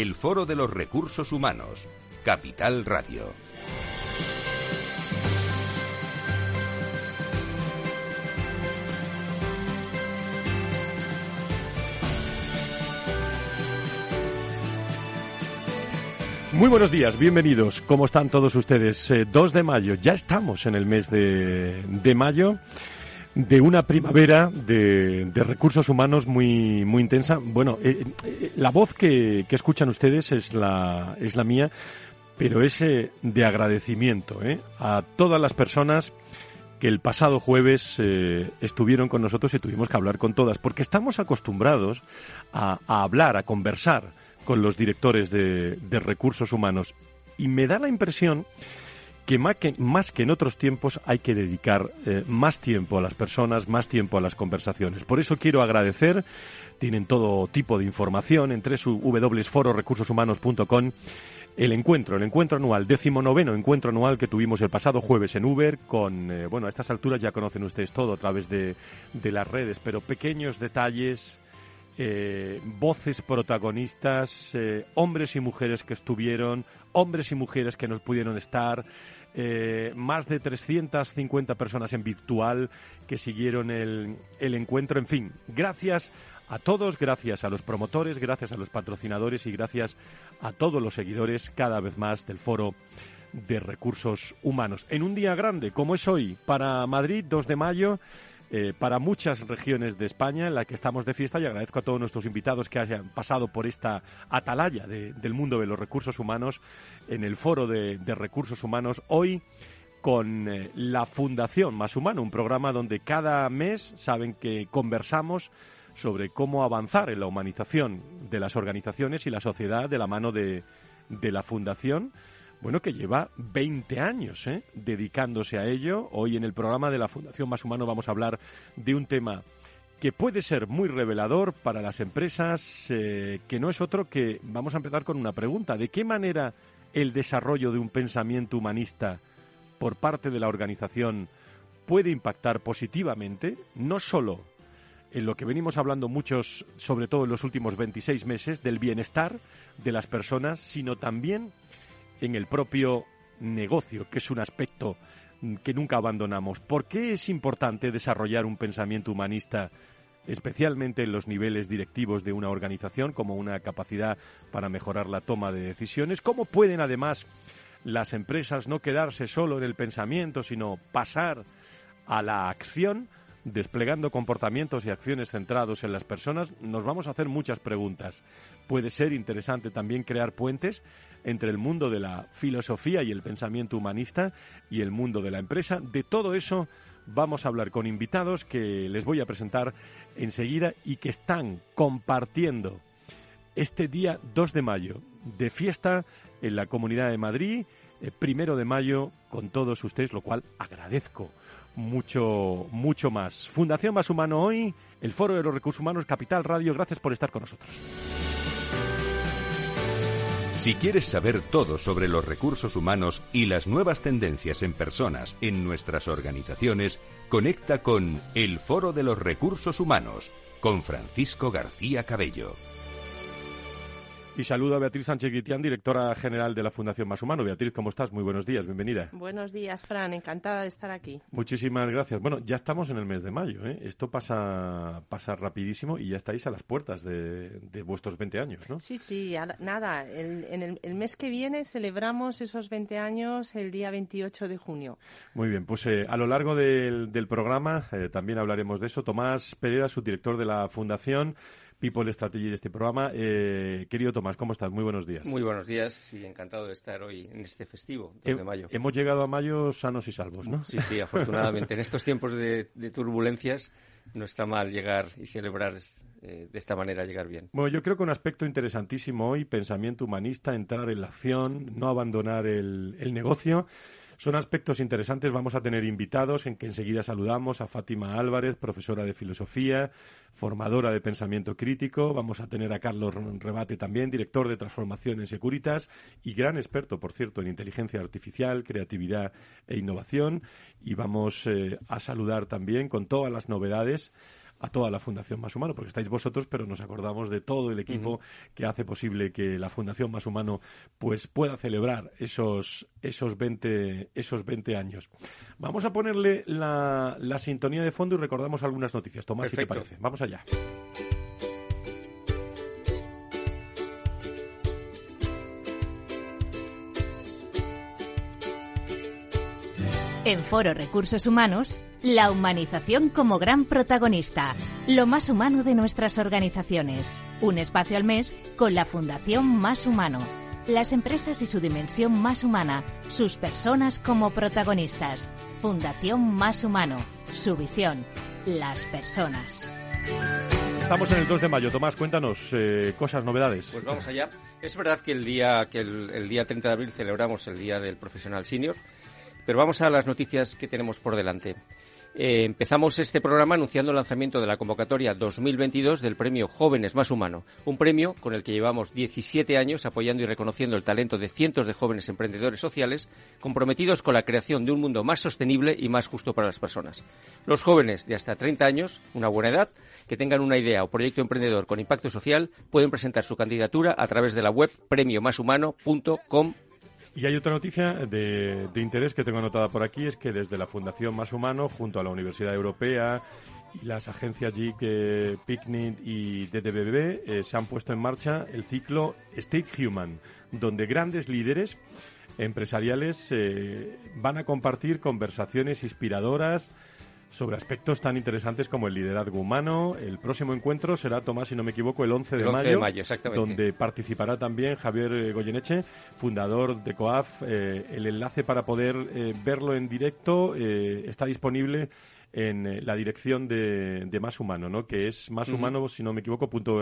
el Foro de los Recursos Humanos, Capital Radio. Muy buenos días, bienvenidos. ¿Cómo están todos ustedes? 2 eh, de mayo, ya estamos en el mes de, de mayo de una primavera de, recursos humanos muy, muy intensa. Bueno, eh, eh, la voz que, escuchan ustedes es la, es la mía, pero es eh, de agradecimiento a todas las personas que el pasado jueves estuvieron con nosotros y tuvimos que hablar con todas, porque estamos acostumbrados a, hablar, a conversar con los directores de, de recursos humanos. Y me da la impresión que más, que en otros tiempos hay que dedicar eh, más tiempo a las personas, más tiempo a las conversaciones. Por eso quiero agradecer, tienen todo tipo de información en www.fororecursoshumanos.com el encuentro, el encuentro anual, décimo noveno encuentro anual que tuvimos el pasado jueves en Uber, con, eh, bueno, a estas alturas ya conocen ustedes todo a través de, de las redes, pero pequeños detalles, eh, voces protagonistas, hombres y mujeres que estuvieron, hombres y mujeres que nos pudieron estar, eh, más de 350 personas en virtual que siguieron el, el encuentro. En fin, gracias a todos, gracias a los promotores, gracias a los patrocinadores y gracias a todos los seguidores cada vez más del foro de recursos humanos. En un día grande, como es hoy, para Madrid, 2 de mayo, eh, para muchas regiones de España en la que estamos de fiesta y agradezco a todos nuestros invitados que hayan pasado por esta atalaya del mundo de los recursos humanos en el foro de, recursos humanos hoy con eh, la Fundación Más Humano, un programa donde cada mes saben que conversamos sobre cómo avanzar en la humanización de las organizaciones y la sociedad de la mano de, de la Fundación bueno, que lleva 20 años ¿eh? dedicándose a ello. Hoy en el programa de la Fundación Más Humano vamos a hablar de un tema que puede ser muy revelador para las empresas, eh, que no es otro que, vamos a empezar con una pregunta, ¿de qué manera el desarrollo de un pensamiento humanista por parte de la organización puede impactar positivamente, no solo en lo que venimos hablando muchos, sobre todo en los últimos 26 meses, del bienestar de las personas, sino también en el propio negocio, que es un aspecto que nunca abandonamos. ¿Por qué es importante desarrollar un pensamiento humanista, especialmente en los niveles directivos de una organización, como una capacidad para mejorar la toma de decisiones? ¿Cómo pueden, además, las empresas no quedarse solo en el pensamiento, sino pasar a la acción? Desplegando comportamientos y acciones centrados en las personas, nos vamos a hacer muchas preguntas. Puede ser interesante también crear puentes entre el mundo de la filosofía y el pensamiento humanista y el mundo de la empresa. De todo eso vamos a hablar con invitados que les voy a presentar enseguida y que están compartiendo este día 2 de mayo de fiesta en la Comunidad de Madrid, eh, primero de mayo, con todos ustedes, lo cual agradezco mucho, mucho más. Fundación Más Humano hoy, el Foro de los Recursos Humanos, Capital Radio, gracias por estar con nosotros. Si quieres saber todo sobre los recursos humanos y las nuevas tendencias en personas en nuestras organizaciones, conecta con El Foro de los Recursos Humanos con Francisco García Cabello. Y saludo a Beatriz Sánchez Guitián, directora general de la Fundación Más Humano. Beatriz, ¿cómo estás? Muy buenos días, bienvenida. Buenos días, Fran, encantada de estar aquí. Muchísimas gracias. Bueno, ya estamos en el mes de mayo, ¿eh? Esto pasa, pasa rapidísimo y ya estáis a las puertas de, vuestros 20 años, ¿no? Sí, sí, nada, en el, mes que viene celebramos esos 20 años el día 28 de junio. Muy bien, pues eh, a lo largo del, programa eh, también hablaremos de eso. Tomás Pereira, subdirector de la Fundación, People Strategy de este programa. Eh, querido Tomás, ¿cómo estás? Muy buenos días. Muy buenos días y encantado de estar hoy en este festivo, 2 de mayo. Hemos llegado a mayo sanos y salvos, ¿no? Sí, sí, afortunadamente. en estos tiempos de, turbulencias no está mal llegar y celebrar eh, de esta manera, llegar bien. Bueno, yo creo que un aspecto interesantísimo hoy, pensamiento humanista, entrar en la acción, no abandonar el, el negocio. Son aspectos interesantes. Vamos a tener invitados en que enseguida saludamos a Fátima Álvarez, profesora de filosofía, formadora de pensamiento crítico. Vamos a tener a Carlos Rebate también, director de transformación en Securitas y gran experto, por cierto, en inteligencia artificial, creatividad e innovación. Y vamos eh, a saludar también con todas las novedades a toda la Fundación Más Humano, porque estáis vosotros, pero nos acordamos de todo el equipo que hace posible que la Fundación Más Humano pues pueda celebrar esos, esos, 20, esos 20 años. Vamos a ponerle la, la sintonía de fondo y recordamos algunas noticias. Tomás, si te parece. Vamos allá. En Foro Recursos Humanos, la humanización como gran protagonista, lo más humano de nuestras organizaciones. Un espacio al mes con la Fundación Más Humano. Las empresas y su dimensión más humana, sus personas como protagonistas. Fundación Más Humano, su visión, las personas. Estamos en el 2 de mayo. Tomás, cuéntanos eh, cosas, novedades. Pues vamos allá. Es verdad que el día, que el día 30 de abril celebramos el Día del Profesional Senior pero vamos a las noticias que tenemos por delante. Eh, empezamos este programa anunciando el lanzamiento de la convocatoria 2022 del premio Jóvenes Más Humano, un premio con el que llevamos 17 años apoyando y reconociendo el talento de cientos de jóvenes emprendedores sociales comprometidos con la creación de un mundo más sostenible y más justo para las personas. Los jóvenes de hasta 30 años, una buena edad, que tengan una idea o proyecto emprendedor con impacto social, pueden presentar su candidatura a través de la web premiomashumano.com y hay otra noticia de, interés que tengo anotada por aquí, es que desde la Fundación Más Humano, junto a la Universidad Europea las agencias GIC, Picnic y DDBB, eh, se han puesto en marcha el ciclo State Human, donde grandes líderes empresariales eh, van a compartir conversaciones inspiradoras, sobre aspectos tan interesantes como el liderazgo humano. El próximo encuentro será, Tomás, si no me equivoco, el 11 de, el 11 mayo, de mayo exactamente. donde participará también Javier eh, Goyeneche, fundador de COAF. Eh, el enlace para poder eh, verlo en directo está disponible en la dirección de, Más Humano, ¿no? Que es más humano, si no me equivoco, punto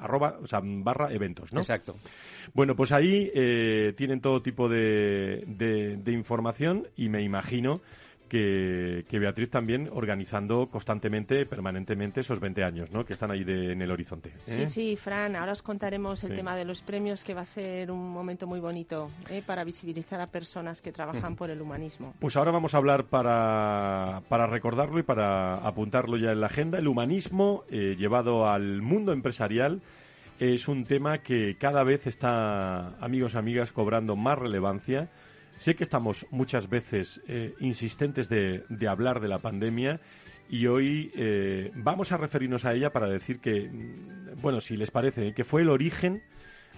arroba, o sea, barra eventos, ¿no? Exacto. Bueno, pues ahí tienen todo tipo de, de información y me imagino que, Beatriz también organizando constantemente, permanentemente esos 20 años, ¿no? Que están ahí en el horizonte. Sí, ¿eh? sí, Fran, ahora os contaremos el tema de los premios, que va a ser un momento muy bonito ¿eh? para visibilizar a personas que trabajan por el humanismo. Pues ahora vamos a hablar para, para recordarlo y para apuntarlo ya en la agenda. El humanismo eh, llevado al mundo empresarial es un tema que cada vez está, amigos y amigas, cobrando más relevancia Sé que estamos muchas veces eh, insistentes de, hablar de la pandemia y hoy eh, vamos a referirnos a ella para decir que, mm, bueno, si les parece, que fue el origen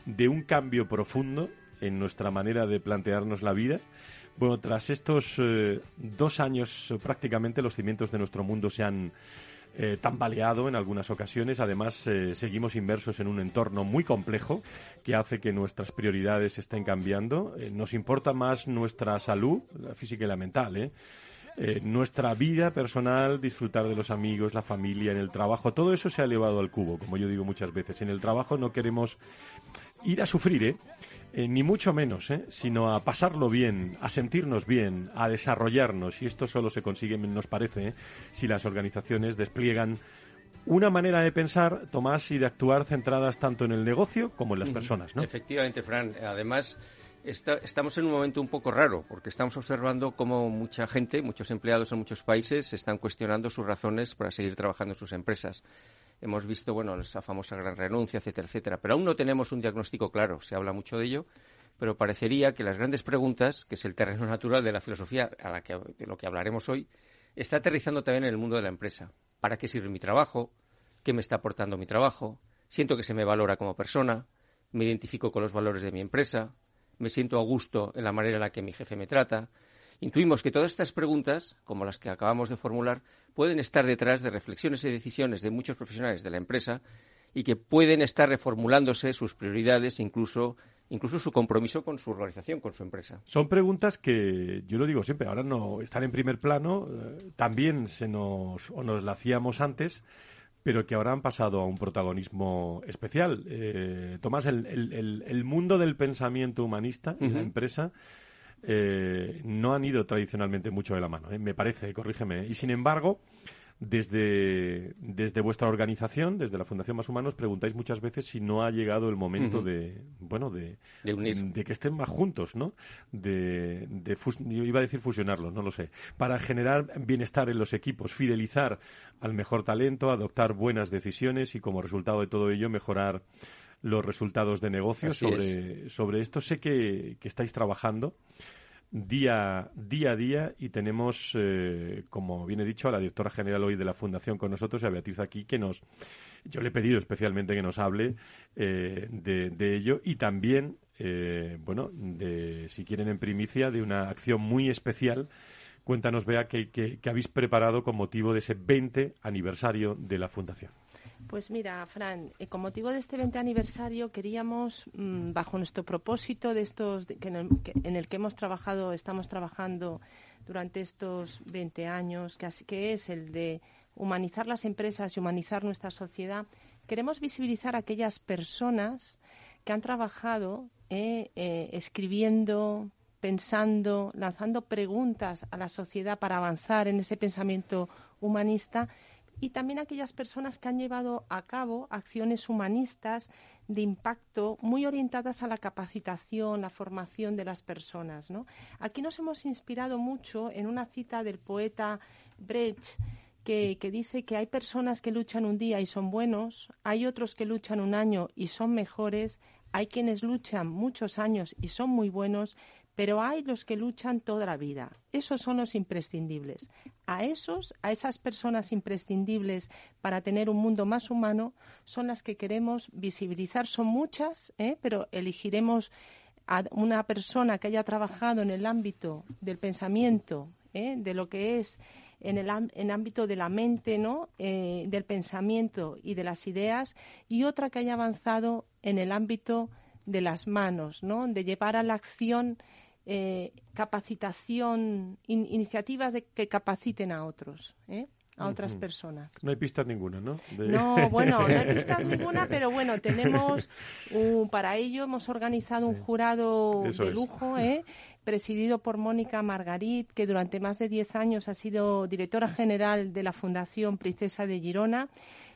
de un cambio profundo en nuestra manera de plantearnos la vida. Bueno, tras estos eh, dos años prácticamente los cimientos de nuestro mundo se han eh, tambaleado en algunas ocasiones. Además, eh, seguimos inmersos en un entorno muy complejo que hace que nuestras prioridades estén cambiando. Eh, nos importa más nuestra salud, la física y la mental, nuestra vida personal, disfrutar de los amigos, la familia, en el trabajo, todo eso se ha elevado al cubo, como yo digo muchas veces. En el trabajo no queremos ir a sufrir, ¿eh? Eh, ni mucho menos, ¿eh? sino a pasarlo bien, a sentirnos bien, a desarrollarnos. Y esto solo se consigue, nos parece, ¿eh? si las organizaciones despliegan una manera de pensar, Tomás, y de actuar centradas tanto en el negocio como en las personas. ¿no? Efectivamente, Fran. Además, estamos en un momento un poco raro, porque estamos observando cómo mucha gente, muchos empleados en muchos países, están cuestionando sus razones para seguir trabajando en sus empresas. Hemos visto, bueno, esa famosa gran renuncia, etcétera, etcétera. Pero aún no tenemos un diagnóstico claro. Se habla mucho de ello, pero parecería que las grandes preguntas, que es el terreno natural de la filosofía a la que, de lo que hablaremos hoy, está aterrizando también en el mundo de la empresa. ¿Para qué sirve mi trabajo? ¿Qué me está aportando mi trabajo? ¿Siento que se me valora como persona? ¿Me identifico con los valores de mi empresa? ¿Me siento a gusto en la manera en la que mi jefe me trata? Intuimos que todas estas preguntas, como las que acabamos de formular, pueden estar detrás de reflexiones y decisiones de muchos profesionales de la empresa y que pueden estar reformulándose sus prioridades, incluso incluso su compromiso con su organización, con su empresa. Son preguntas que yo lo digo siempre, ahora no están en primer plano, eh, también se nos o nos la hacíamos antes, pero que ahora han pasado a un protagonismo especial. Eh, Tomás, el, mundo del pensamiento humanista y la empresa eh, no han ido tradicionalmente mucho de la mano, me parece, corrígeme. Y sin embargo, desde, desde vuestra organización, desde la Fundación Más Humanos, preguntáis muchas veces si no ha llegado el momento de, bueno, de, de, que estén más juntos, ¿no? De, de iba a decir fusionarlos, no lo sé. Para generar bienestar en los equipos, fidelizar al mejor talento, adoptar buenas decisiones y como resultado de todo ello mejorar los resultados de negocio. Sobre, sobre esto sé que, que estáis trabajando día, día a día y tenemos, eh, como bien he dicho, a la directora general hoy de la Fundación con nosotros, a Beatriz aquí, que nos, yo le he pedido especialmente que nos hable eh, de, ello y también, eh, bueno, de, si quieren en primicia, de una acción muy especial. Cuéntanos, Bea, que, que habéis preparado con motivo de ese 20 aniversario de la Fundación. Pues mira, Fran, eh, con motivo de este 20 aniversario queríamos, mm, bajo nuestro propósito de estos, en, el, que, hemos trabajado, estamos trabajando durante estos 20 años, que, es el de humanizar las empresas y humanizar nuestra sociedad, queremos visibilizar a aquellas personas que han trabajado eh, eh, escribiendo, pensando, lanzando preguntas a la sociedad para avanzar en ese pensamiento humanista y también aquellas personas que han llevado a cabo acciones humanistas de impacto muy orientadas a la capacitación, la formación de las personas. Aquí nos hemos inspirado mucho en una cita del poeta Brecht que, que, dice que hay personas que luchan un día y son buenos, hay otros que luchan un año y son mejores, hay quienes luchan muchos años y son muy buenos pero hay los que luchan toda la vida. Esos son los imprescindibles. A esos, a esas personas imprescindibles para tener un mundo más humano, son las que queremos visibilizar. Son muchas, ¿eh? pero elegiremos a una persona que haya trabajado en el ámbito del pensamiento, ¿eh? de lo que es en el en ámbito de la mente, ¿no? Eh, del pensamiento y de las ideas, y otra que haya avanzado en el ámbito de las manos, ¿no? de llevar a la acción eh, capacitación, iniciativas de que capaciten a otros. ¿eh? a otras personas. No hay pistas ninguna, ¿no? No, bueno, no hay pistas ninguna, pero bueno, tenemos, para ello hemos organizado un jurado de lujo, ¿eh? presidido por Mónica Margarit, que durante más de 10 años ha sido directora general de la Fundación Princesa de Girona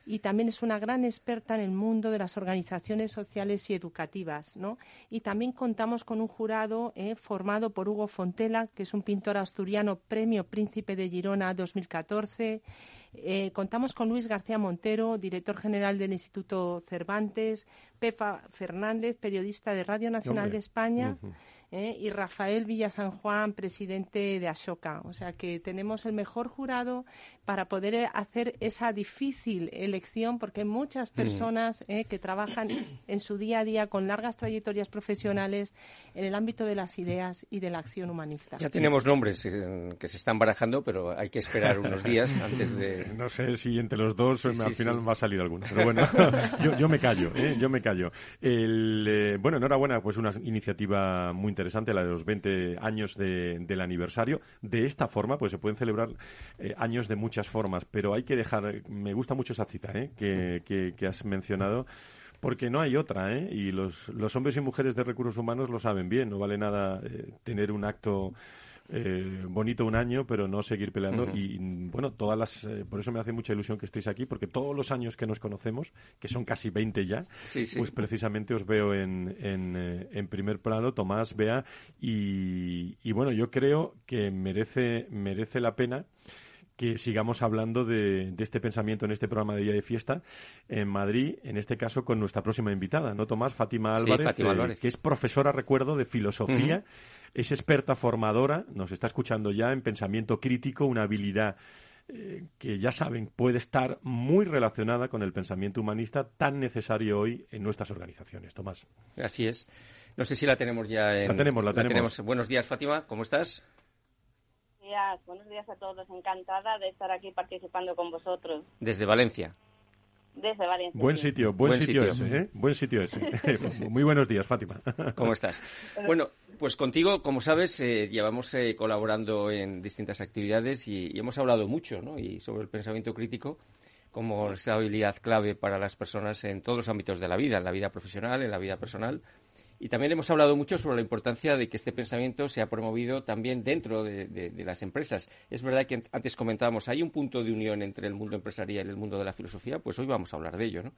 y también es una gran experta en el mundo de las organizaciones sociales y educativas. ¿no? Y también contamos con un jurado eh, formado por Hugo Fontela, que es un pintor asturiano, Premio Príncipe de Girona 2014. Eh, contamos con Luis García Montero, director general del Instituto Cervantes, Pepa Fernández, periodista de Radio Nacional de España. ¿eh? y Rafael Villa San Juan, presidente de Ashoka. O sea que tenemos el mejor jurado para poder hacer esa difícil elección, porque hay muchas mm. personas ¿eh? que trabajan en su día a día con largas trayectorias profesionales en el ámbito de las ideas y de la acción humanista. Ya tenemos nombres eh, que se están barajando, pero hay que esperar unos días antes de. No sé si entre los dos al final va a salir alguno. Pero bueno, yo, me callo, yo me callo. Bueno, enhorabuena, pues una iniciativa muy interesante la de los 20 años del aniversario. De esta forma, pues se pueden celebrar eh, años de muchas formas, pero hay que dejar, me gusta mucho esa cita ¿eh? que, has mencionado porque no hay otra, ¿eh? Y los, los hombres y mujeres de recursos humanos lo saben bien, no vale nada eh, tener un acto eh, bonito un año, pero no seguir peleando. Y bueno, todas las, eh, por eso me hace mucha ilusión que estéis aquí, porque todos los años que nos conocemos, que son casi 20 ya, pues precisamente os veo en, eh, en, primer plano, Tomás, Bea, y, y bueno, yo creo que merece, merece la pena que sigamos hablando de, este pensamiento en este programa de Día de Fiesta en Madrid, en este caso con nuestra próxima invitada, ¿no, Tomás? Fátima Álvarez, que es profesora, recuerdo, de filosofía es experta formadora, nos está escuchando ya en pensamiento crítico, una habilidad eh, que ya saben puede estar muy relacionada con el pensamiento humanista tan necesario hoy en nuestras organizaciones. Tomás. Así es. No sé si la tenemos ya en... La tenemos, la, tenemos. Buenos días, Fátima. ¿Cómo estás? Buenos días, buenos días a todos. Encantada de estar aquí participando con vosotros. Desde Valencia. Desde Valencia. Buen sitio, buen, sitio, ese, ¿eh? Buen sitio ese. Muy buenos días, Fátima. ¿Cómo estás? Bueno, pues contigo, como sabes, eh, llevamos eh, colaborando en distintas actividades y, hemos hablado mucho, ¿no? Y sobre el pensamiento crítico como esa habilidad clave para las personas en todos los ámbitos de la vida, en la vida profesional, en la vida personal. Y también hemos hablado mucho sobre la importancia de que este pensamiento sea promovido también dentro de, las empresas. Es verdad que antes comentábamos, hay un punto de unión entre el mundo empresarial y el mundo de la filosofía, pues hoy vamos a hablar de ello, ¿no?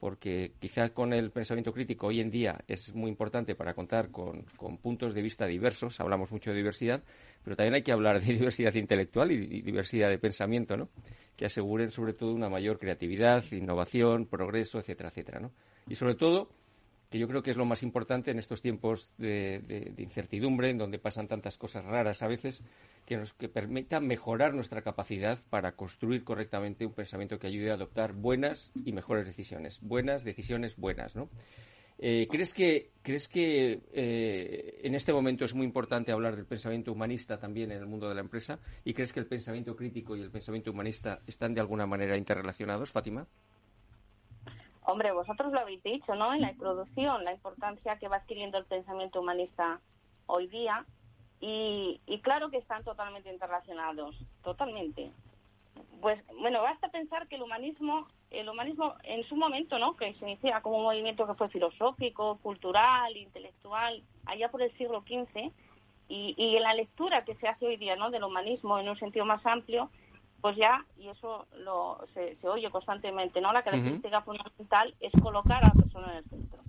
Porque quizás con el pensamiento crítico hoy en día es muy importante para contar con, con, puntos de vista diversos, hablamos mucho de diversidad, pero también hay que hablar de diversidad intelectual y, y diversidad de pensamiento, ¿no? Que aseguren sobre todo una mayor creatividad, innovación, progreso, etcétera, etcétera, ¿no? Y sobre todo que yo creo que es lo más importante en estos tiempos de, incertidumbre, en donde pasan tantas cosas raras a veces, que nos que permitan mejorar nuestra capacidad para construir correctamente un pensamiento que ayude a adoptar buenas y mejores decisiones, buenas decisiones buenas, ¿no? Eh, ¿Crees que, crees que eh, en este momento es muy importante hablar del pensamiento humanista también en el mundo de la empresa? ¿Y crees que el pensamiento crítico y el pensamiento humanista están de alguna manera interrelacionados, Fátima? Hombre, vosotros lo habéis dicho, ¿no? En la introducción, la importancia que va adquiriendo el pensamiento humanista hoy día. Y, claro que están totalmente interrelacionados, totalmente. Pues bueno, basta pensar que el humanismo, el humanismo en su momento, ¿no? Que se inicia como un movimiento que fue filosófico, cultural, intelectual, allá por el siglo XV, y, y en la lectura que se hace hoy día, ¿no? Del humanismo en un sentido más amplio, pues ya, y eso lo, se, oye constantemente, ¿no? La característica fundamental es colocar a la persona en el centro.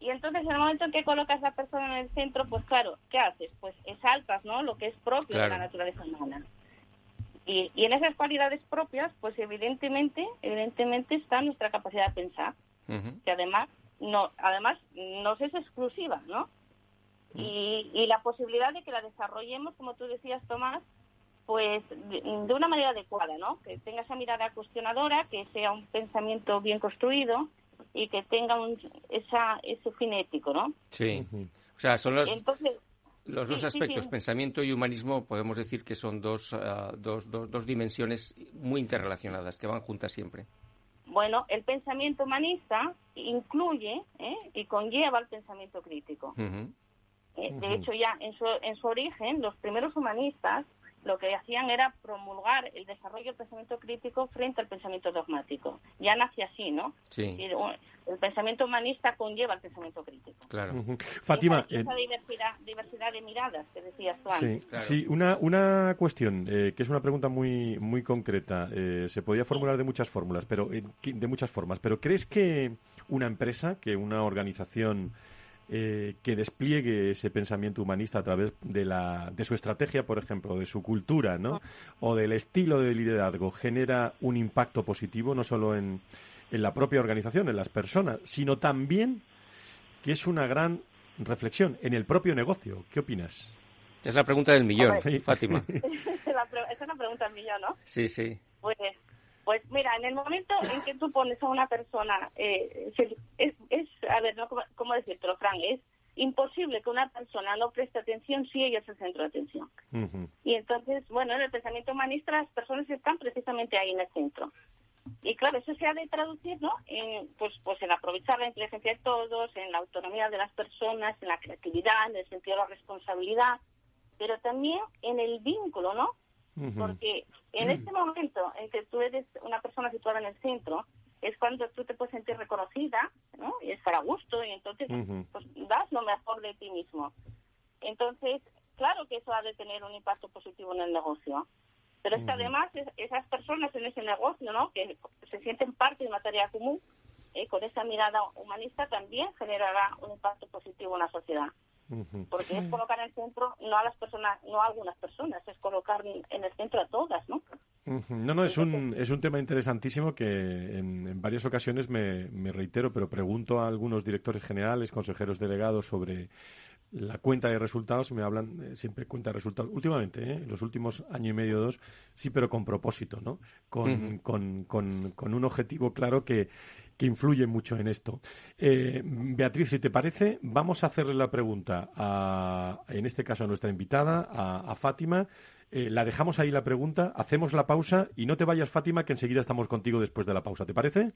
Y entonces, en el momento en que colocas a la persona en el centro, pues claro, ¿qué haces? Pues exaltas, ¿no? Lo que es propio de la naturaleza humana. Y, y en esas cualidades propias, pues evidentemente, evidentemente está nuestra capacidad de pensar, que además no, además nos es exclusiva, ¿no? y, y la posibilidad de que la desarrollemos, como tú decías, Tomás, pues de, una manera adecuada, ¿no? Que tenga esa mirada cuestionadora, que sea un pensamiento bien construido y que tenga un, esa, ese fin ético, ¿no? Sí. O sea, son los, los dos aspectos, pensamiento y humanismo, podemos decir que son dos, ah, dos, dos, dos, dimensiones muy interrelacionadas, que van juntas siempre. Bueno, el pensamiento humanista incluye ¿eh? y conlleva el pensamiento crítico. Eh, de hecho, ya en su, en su origen, los primeros humanistas lo que hacían era promulgar el desarrollo del pensamiento crítico frente al pensamiento dogmático. Ya nace así, ¿no? Sí. El pensamiento humanista conlleva el pensamiento crítico. Claro. Fátima. Esa, eh, diversidad, diversidad, de miradas que decías tú antes. Sí, una, una cuestión, eh, que es una pregunta muy, muy concreta. Eh, se podía formular de muchas fórmulas, pero de muchas formas. Pero ¿crees que una empresa, que una organización eh, que despliegue ese pensamiento humanista a través de, la, de su estrategia, por ejemplo, de su cultura, ¿no? O del estilo de liderazgo, genera un impacto positivo no solo en, en la propia organización, en las personas, sino también que es una gran reflexión en el propio negocio. ¿Qué opinas? Es la pregunta del millón, Fátima. es una pregunta del millón, ¿no? Sí, sí. Pues pues mira, en el momento en que tú pones a una persona, eh, es, es, a ver, ¿no? ¿cómo decirlo, Frank? Es imposible que una persona no preste atención si ella es el centro de atención. Y entonces, bueno, en el pensamiento humanista las personas están precisamente ahí en el centro. Y claro, eso se ha de traducir, ¿no? En, pues, pues en aprovechar la inteligencia de todos, en la autonomía de las personas, en la creatividad, en el sentido de la responsabilidad, pero también en el vínculo, ¿no? Porque en este momento en que tú eres una persona situada en el centro, es cuando tú te puedes sentir reconocida, ¿no? Y estar a gusto, y entonces pues, das lo mejor de ti mismo. Entonces, claro que eso ha de tener un impacto positivo en el negocio. Pero es que además esas personas en ese negocio, ¿no? Que se sienten parte de una tarea común, eh, con esa mirada humanista también generará un impacto positivo en la sociedad. Porque es colocar en el centro no a las personas, no a algunas personas, es colocar en el centro a todas, ¿no? No, no, es un, es un tema interesantísimo que en, en varias ocasiones me, me, reitero, pero pregunto a algunos directores generales, consejeros delegados sobre la cuenta de resultados, me hablan eh, siempre cuenta de resultados. Últimamente, ¿eh? en los últimos año y medio o dos, sí, pero con propósito, ¿no? Con, con, con, con un objetivo claro que, que influye mucho en esto. Eh, Beatriz, si te parece, vamos a hacerle la pregunta, a, en este caso a nuestra invitada, a, Fátima, Eh, la dejamos ahí la pregunta, hacemos la pausa y no te vayas, Fátima, que enseguida estamos contigo después de la pausa. ¿Te parece?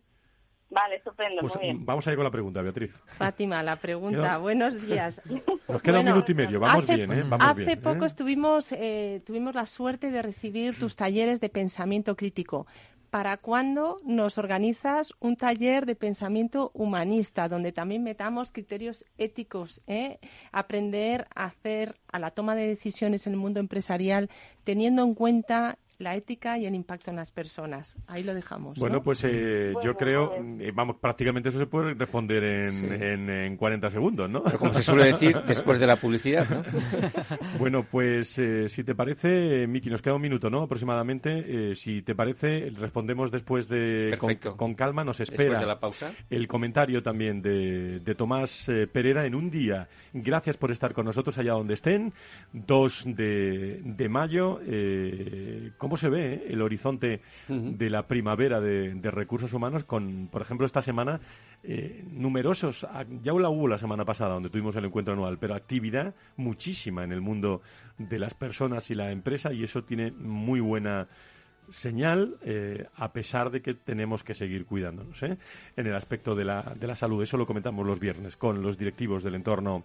Vale, estupendo, Pues muy bien. vamos a ir con la pregunta, Beatriz. Fátima, la pregunta. Buenos días. Nos queda Bueno, un minuto y medio, vamos hace, bien, ¿eh? Vamos hace bien, ¿eh? poco estuvimos, eh, tuvimos la suerte de recibir tus talleres de pensamiento crítico. ¿Para cuándo nos organizas un taller de pensamiento humanista, donde también metamos criterios éticos, eh? aprender a hacer a la toma de decisiones en el mundo empresarial, teniendo en cuenta la ética y el impacto en las personas? Ahí lo dejamos. ¿no? Bueno, pues eh, yo creo, vale. eh, vamos, prácticamente eso se puede responder en, Sí. en, en 40 segundos, ¿no? Pero como se suele decir, después de la publicidad, ¿no? Bueno, pues eh, si te parece, Miki, nos queda un minuto, ¿no? Aproximadamente. Eh, si te parece, respondemos después de con, Perfecto. con calma. Nos Después espera de la pausa. el comentario también de, de Tomás eh, Pereira en un día. Gracias por estar con nosotros allá donde estén. 2 de, de mayo. Eh, ¿Cómo se ve eh, el horizonte de la primavera de, de recursos humanos con, por ejemplo, esta semana eh, numerosos, ya la hubo la semana pasada donde tuvimos el encuentro anual, pero actividad muchísima en el mundo de las personas y la empresa y eso tiene muy buena señal eh, a pesar de que tenemos que seguir cuidándonos ¿eh? en el aspecto de la, de la salud. Eso lo comentamos los viernes con los directivos del entorno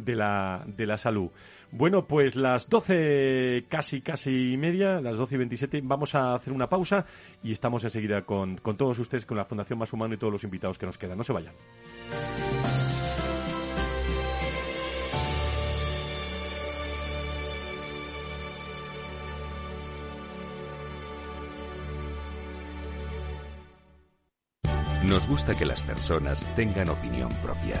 de la, de la salud. Bueno, pues las 12 casi, casi y media, las 12 y 27, vamos a hacer una pausa y estamos enseguida con, con todos ustedes, con la Fundación Más Humano y todos los invitados que nos quedan. No se vayan. Nos gusta que las personas tengan opinión propia.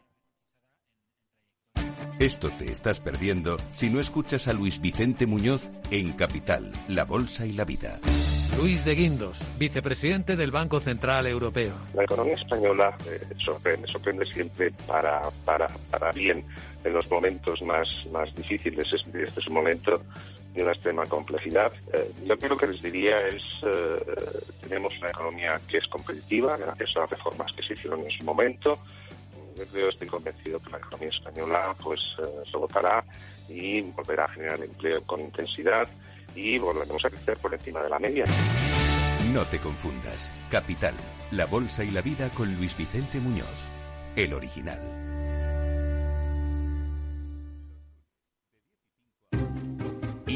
Esto te estás perdiendo si no escuchas a Luis Vicente Muñoz en Capital, La Bolsa y la Vida. Luis de Guindos, vicepresidente del Banco Central Europeo. La economía española eh, sorprende, sorprende siempre para, para, para bien en los momentos más, más difíciles. Este, es un momento de una extrema complejidad. Eh, yo creo que les diría es, eh, tenemos una economía que es competitiva gracias a las reformas que se hicieron en su momento. Yo estoy convencido que la economía española pues eh, se votará y volverá a generar empleo con intensidad y volveremos a crecer por encima de la media. No te confundas. Capital, La Bolsa y la Vida con Luis Vicente Muñoz, el original.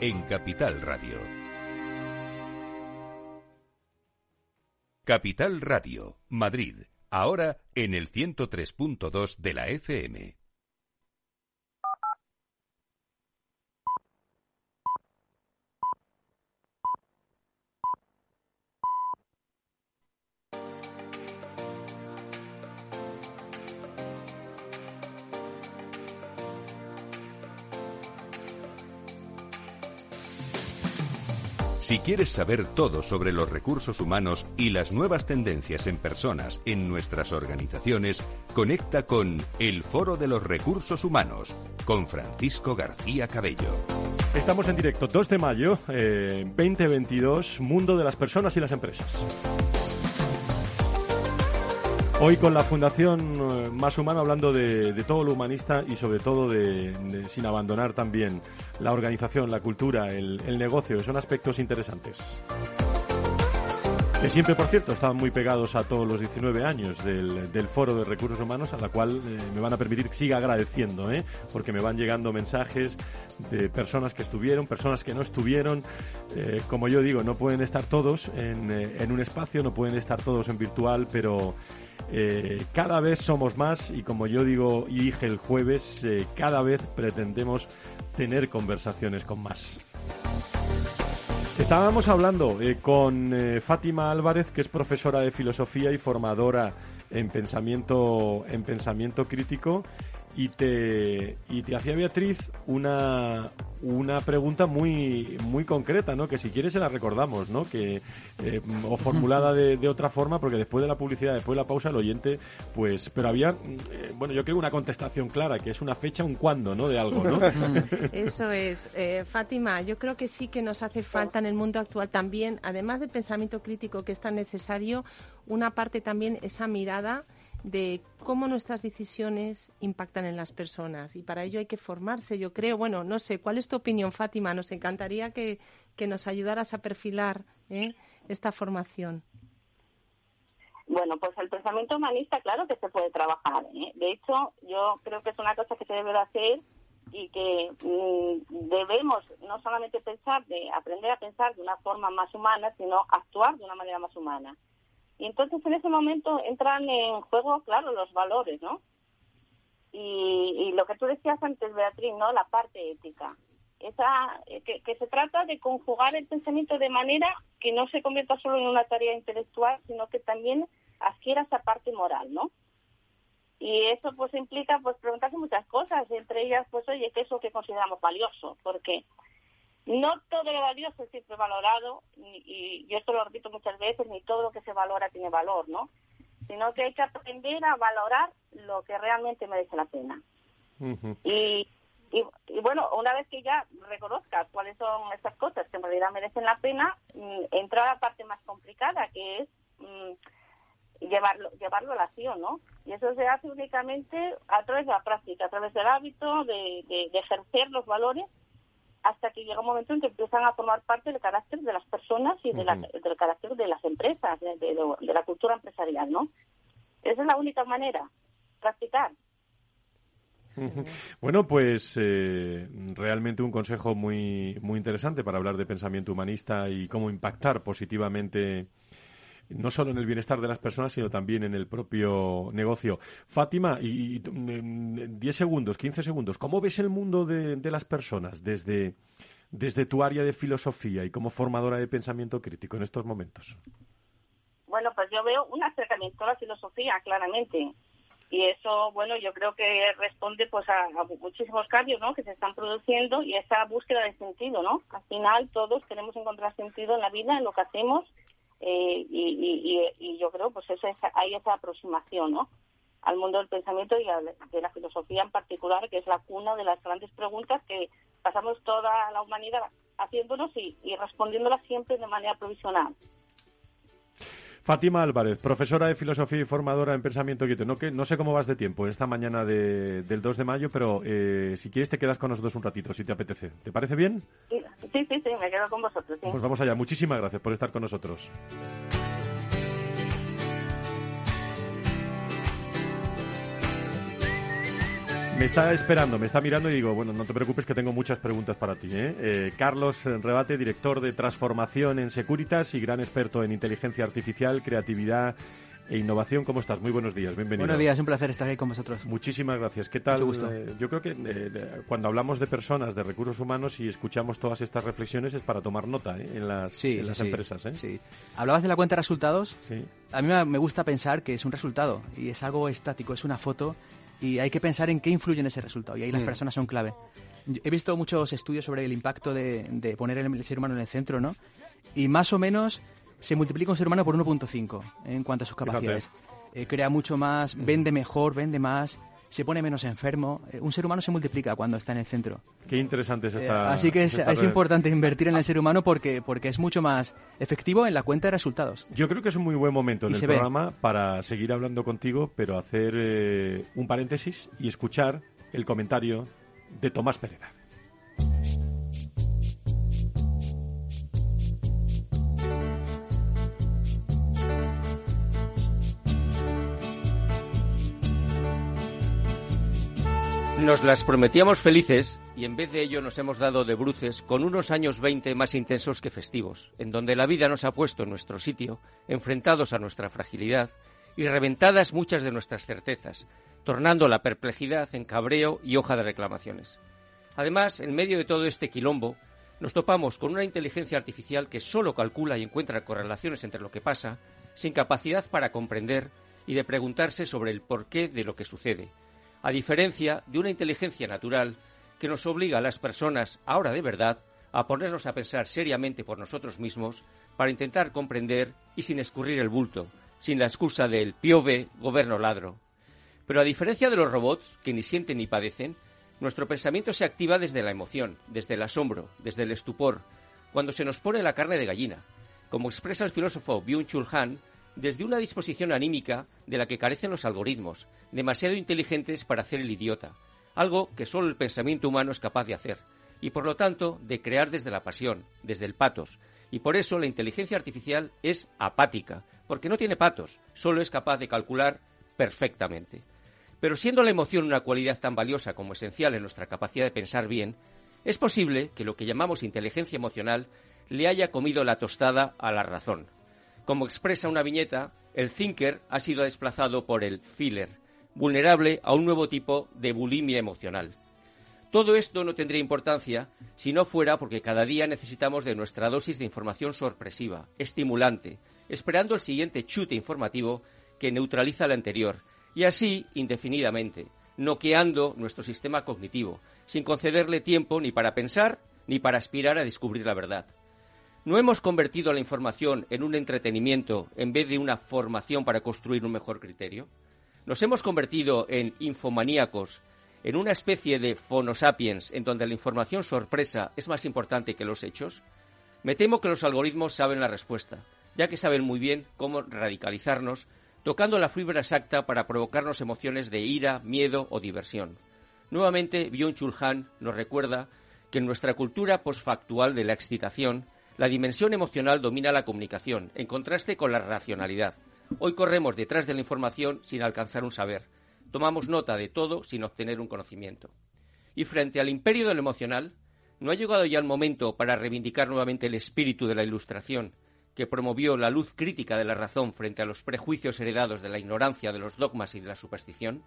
en Capital Radio. Capital Radio, Madrid, ahora en el 103.2 de la FM. Si quieres saber todo sobre los recursos humanos y las nuevas tendencias en personas en nuestras organizaciones, conecta con El Foro de los Recursos Humanos con Francisco García Cabello. Estamos en directo 2 de mayo, 2022, eh, Mundo de las Personas y las Empresas. Hoy con la Fundación eh, Más Humano hablando de, todo lo humanista y sobre todo de, sin abandonar también la organización, la cultura, el, negocio. Son aspectos interesantes. Que siempre, por cierto, están muy pegados a todos los 19 años del, Foro de Recursos Humanos, a la cual eh, me van a permitir que siga agradeciendo, ¿eh? porque me van llegando mensajes de personas que estuvieron, personas que no estuvieron. Eh, como yo digo, no pueden estar todos en, en un espacio, no pueden estar todos en virtual, pero eh, cada vez somos más y como yo digo y dije el jueves, eh, cada vez pretendemos tener conversaciones con más. Estábamos hablando eh, con Fátima Álvarez, que es profesora de filosofía y formadora en pensamiento, en pensamiento crítico y te, y te hacía Beatriz una, una pregunta muy, muy concreta, ¿no? Que si quieres se la recordamos, ¿no? Que, eh, o formulada de, otra forma, porque después de la publicidad, después de la pausa, el oyente, pues, pero había, eh, bueno, yo creo una contestación clara, que es una fecha, un cuándo, ¿no? De algo, ¿no? Eso es. Eh, Fátima, yo creo que sí que nos hace falta en el mundo actual también, además del pensamiento crítico que es tan necesario, una parte también, esa mirada de cómo nuestras decisiones impactan en las personas. Y para ello hay que formarse, yo creo. Bueno, no sé, ¿cuál es tu opinión, Fátima? Nos encantaría que, nos ayudaras a perfilar ¿eh? esta formación. Bueno, pues el pensamiento humanista, claro que se puede trabajar. ¿eh? De hecho, yo creo que es una cosa que se debe hacer y que mm, debemos no solamente pensar, de aprender a pensar de una forma más humana, sino actuar de una manera más humana. Y entonces en ese momento entran en juego, claro, los valores, ¿no? Y, lo que tú decías antes, Beatriz, ¿no? La parte ética. Esa, eh, que, que se trata de conjugar el pensamiento de manera que no se convierta solo en una tarea intelectual, sino que también adquiera esa parte moral, ¿no? Y eso pues implica pues preguntarse muchas cosas, entre ellas pues oye, ¿qué es lo que consideramos valioso? Porque no todo lo valioso es siempre valorado, y yo esto lo repito muchas veces, ni todo lo que se valora tiene valor, ¿no? Sino que hay que aprender a valorar lo que realmente merece la pena. y, y, bueno, una vez que ya reconozcas cuáles son esas cosas que en realidad merecen la pena, mm, entra a la parte más complicada, que es mm, llevarlo, llevarlo a la acción, ¿no? Y eso se hace únicamente a través de la práctica, a través del hábito de, de ejercer los valores hasta que llega un momento en que empiezan a formar parte del carácter de las personas y de del carácter de las empresas, de, la cultura empresarial, ¿no? Esa es la única manera, practicar. Bueno, pues eh, realmente un consejo muy, muy interesante para hablar de pensamiento humanista y cómo impactar positivamente no solo en el bienestar de las personas, sino también en el propio negocio. Fátima, y, 10 segundos, 15 segundos, ¿cómo ves el mundo de, las personas desde, desde tu área de filosofía y como formadora de pensamiento crítico en estos momentos? Bueno, pues yo veo un acercamiento a la filosofía, claramente. Y eso, bueno, yo creo que responde pues a, muchísimos cambios, ¿no? Que se están produciendo y esa búsqueda de sentido, ¿no? Al final todos queremos encontrar sentido en la vida, en lo que hacemos eh, y, yo creo pues eso hay esa aproximación ¿no? al mundo del pensamiento y de la filosofía en particular, que es la cuna de las grandes preguntas que pasamos toda la humanidad haciéndonos y, y respondiéndolas siempre de manera provisional. Fátima Álvarez, profesora de filosofía y formadora en pensamiento quieto. No, que, no sé cómo vas de tiempo esta mañana del 2 de mayo, pero eh, si quieres te quedas con nosotros un ratito, si te apetece. ¿Te parece bien? Sí, sí, sí, me quedo con vosotros. Pues vamos allá. Muchísimas gracias por estar con nosotros. Me está esperando, me está mirando y digo, bueno, no te preocupes que tengo muchas preguntas para ti. ¿eh? Eh, Carlos Rebate, director de transformación en Securitas y gran experto en inteligencia artificial, creatividad e innovación. ¿Cómo estás? Muy buenos días, bienvenido. Buenos días, un placer estar aquí con vosotros. Muchísimas gracias. ¿Qué tal? Mucho gusto. Eh, yo creo que cuando hablamos de personas, de recursos humanos y escuchamos todas estas reflexiones es para tomar nota en las, en las empresas. Sí. Hablabas de la cuenta de resultados. Sí. A mí me gusta pensar que es un resultado y es algo estático, es una foto y hay que pensar en qué influye en ese resultado y ahí las Mm. personas son clave. He visto muchos estudios sobre el impacto de, de poner el ser humano en el centro, ¿no? Y más o menos se multiplica un ser humano por 1.5 en cuanto a sus capacidades. Eh, crea mucho más, vende mejor, vende más, se pone menos enfermo. Eh, un ser humano se multiplica cuando está en el centro. Qué interesante es Eh, esta. así que es, esta es importante invertir en el ser humano porque, porque es mucho más efectivo en la cuenta de resultados. Yo creo que es un muy buen momento en Y el ve. programa para seguir hablando contigo, pero hacer eh, un paréntesis y escuchar el comentario de Tomás Pereda. Nos las prometíamos felices y en vez de ello nos hemos dado de bruces con unos años 20 más intensos que festivos, en donde la vida nos ha puesto en nuestro sitio, enfrentados a nuestra fragilidad y reventadas muchas de nuestras certezas, tornando la perplejidad en cabreo y hoja de reclamaciones. Además, en medio de todo este quilombo, nos topamos con una inteligencia artificial que solo calcula y encuentra correlaciones entre lo que pasa, sin capacidad para comprender y de preguntarse sobre el porqué de lo que sucede, a diferencia de una inteligencia natural que nos obliga a las personas, ahora de verdad, a ponernos a pensar seriamente por nosotros mismos para intentar comprender y sin escurrir el bulto, sin la excusa del piove, gobierno ladro. Pero a diferencia de los robots, que ni sienten ni padecen, nuestro pensamiento se activa desde la emoción, desde el asombro, desde el estupor, cuando se nos pone la carne de gallina, como expresa el filósofo Byung-Chul Han, desde una disposición anímica de la que carecen los algoritmos, demasiado inteligentes para hacer el idiota, algo que solo el pensamiento humano es capaz de hacer, y por lo tanto de crear desde la pasión, desde el patos, y por eso la inteligencia artificial es apática, porque no tiene patos, solo es capaz de calcular perfectamente. Pero siendo la emoción una cualidad tan valiosa como esencial en nuestra capacidad de pensar bien, es posible que lo que llamamos inteligencia emocional le haya comido la tostada a la razón. Como expresa una viñeta, el thinker ha sido desplazado por el feeler, vulnerable a un nuevo tipo de bulimia emocional. Todo esto no tendría importancia si no fuera porque cada día necesitamos de nuestra dosis de información sorpresiva, estimulante, esperando el siguiente chute informativo que neutraliza el anterior, y así indefinidamente, noqueando nuestro sistema cognitivo, sin concederle tiempo ni para pensar ni para aspirar a descubrir la verdad. ¿No hemos convertido la información en un entretenimiento en vez de una formación para construir un mejor criterio? ¿Nos hemos convertido en infomaníacos, en una especie de phonosapiens en donde la información sorpresa es más importante que los hechos? Me temo que los algoritmos saben la respuesta, ya que saben muy bien cómo radicalizarnos, tocando la fibra exacta para provocarnos emociones de ira, miedo o diversión. Nuevamente, Byung-Chul Han nos recuerda que en nuestra cultura posfactual de la excitación, la dimensión emocional domina la comunicación, en contraste con la racionalidad. Hoy corremos detrás de la información sin alcanzar un saber. Tomamos nota de todo sin obtener un conocimiento. Y frente al imperio del emocional, ¿no ha llegado ya el momento para reivindicar nuevamente el espíritu de la Ilustración, que promovió la luz crítica de la razón frente a los prejuicios heredados de la ignorancia, de los dogmas y de la superstición?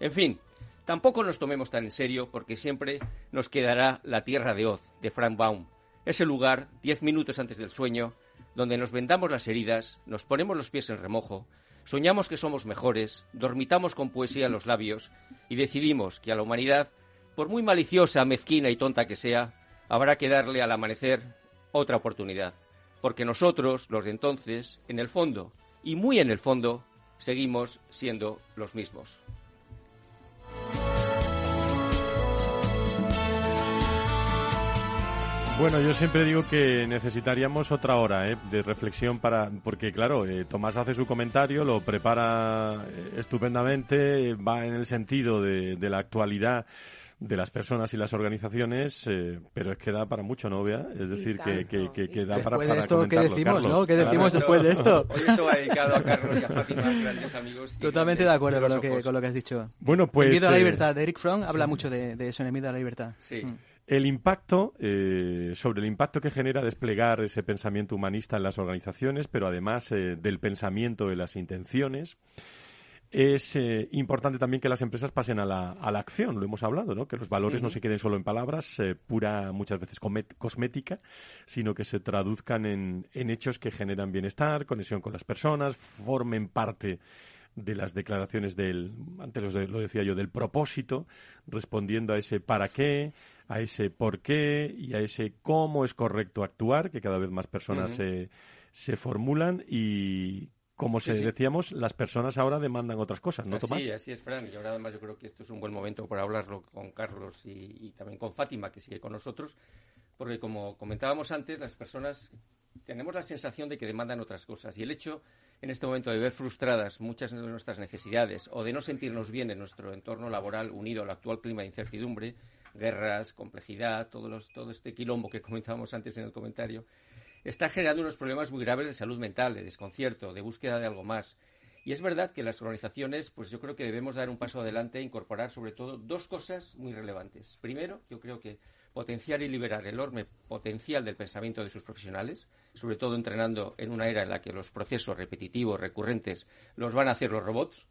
En fin, tampoco nos tomemos tan en serio porque siempre nos quedará la tierra de Oz, de Frank Baum, ese lugar, diez minutos antes del sueño, donde nos vendamos las heridas, nos ponemos los pies en remojo, soñamos que somos mejores, dormitamos con poesía en los labios y decidimos que a la humanidad, por muy maliciosa, mezquina y tonta que sea, habrá que darle al amanecer otra oportunidad. Porque nosotros, los de entonces, en el fondo, y muy en el fondo, seguimos siendo los mismos. Bueno, yo siempre digo que necesitaríamos otra hora ¿eh? de reflexión para, porque claro, eh, Tomás hace su comentario, lo prepara eh, estupendamente, va en el sentido de, de la actualidad de las personas y las organizaciones, eh, pero es que da para mucho, ¿no, Bea? Es decir, que, que, que, da para, para esto, ¿qué decimos, no? ¿Qué decimos después de esto? Hoy esto va dedicado a Carlos y a Fátima, grandes amigos. Totalmente de acuerdo con lo, que, con lo que has dicho. Bueno, pues... El miedo a la libertad, de Eric Fromm habla mucho de, de, eso, en el miedo a la libertad. Sí. Mm. El impacto, eh, sobre el impacto que genera desplegar ese pensamiento humanista en las organizaciones, pero además eh, del pensamiento de las intenciones, es eh, importante también que las empresas pasen a la, a la acción, lo hemos hablado, ¿no? que los valores no se queden solo en palabras, eh, pura muchas veces cosmética, sino que se traduzcan en, en hechos que generan bienestar, conexión con las personas, formen parte de las declaraciones del, antes lo decía yo, del propósito, respondiendo a ese para qué, a ese por qué y a ese cómo es correcto actuar, que cada vez más personas se, se formulan y como se decíamos, las personas ahora demandan otras cosas, ¿no, Tomás? Sí, así es, Fran. Y ahora además yo creo que esto es un buen momento para hablarlo con Carlos y, y, también con Fátima, que sigue con nosotros, porque como comentábamos antes, las personas tenemos la sensación de que demandan otras cosas. Y el hecho, en este momento, de ver frustradas muchas de nuestras necesidades o de no sentirnos bien en nuestro entorno laboral unido al actual clima de incertidumbre, guerras, complejidad, todo, este quilombo que comentábamos antes en el comentario, está generando unos problemas muy graves de salud mental, de desconcierto, de búsqueda de algo más. Y es verdad que las organizaciones, pues yo creo que debemos dar un paso adelante e incorporar sobre todo dos cosas muy relevantes. Primero, yo creo que potenciar y liberar el enorme potencial del pensamiento de sus profesionales, sobre todo entrenando en una era en la que los procesos repetitivos, recurrentes, los van a hacer los robots.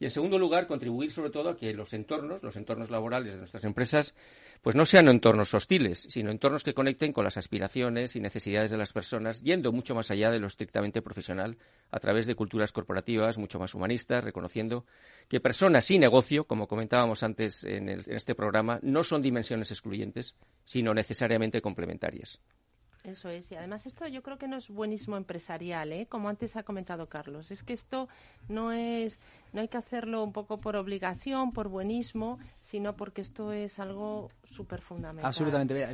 Y en segundo lugar, contribuir sobre todo a que los entornos, los entornos laborales de nuestras empresas, pues no sean entornos hostiles, sino entornos que conecten con las aspiraciones y necesidades de las personas, yendo mucho más allá de lo estrictamente profesional, a través de culturas corporativas mucho más humanistas, reconociendo que personas y negocio, como comentábamos antes en, en este programa, no son dimensiones excluyentes, sino necesariamente complementarias. Eso es, y además esto yo creo que no es buenísimo empresarial, ¿eh? como antes ha comentado Carlos. Es que esto no es, no hay que hacerlo un poco por obligación, por buenismo, sino porque esto es algo súper fundamental. Absolutamente.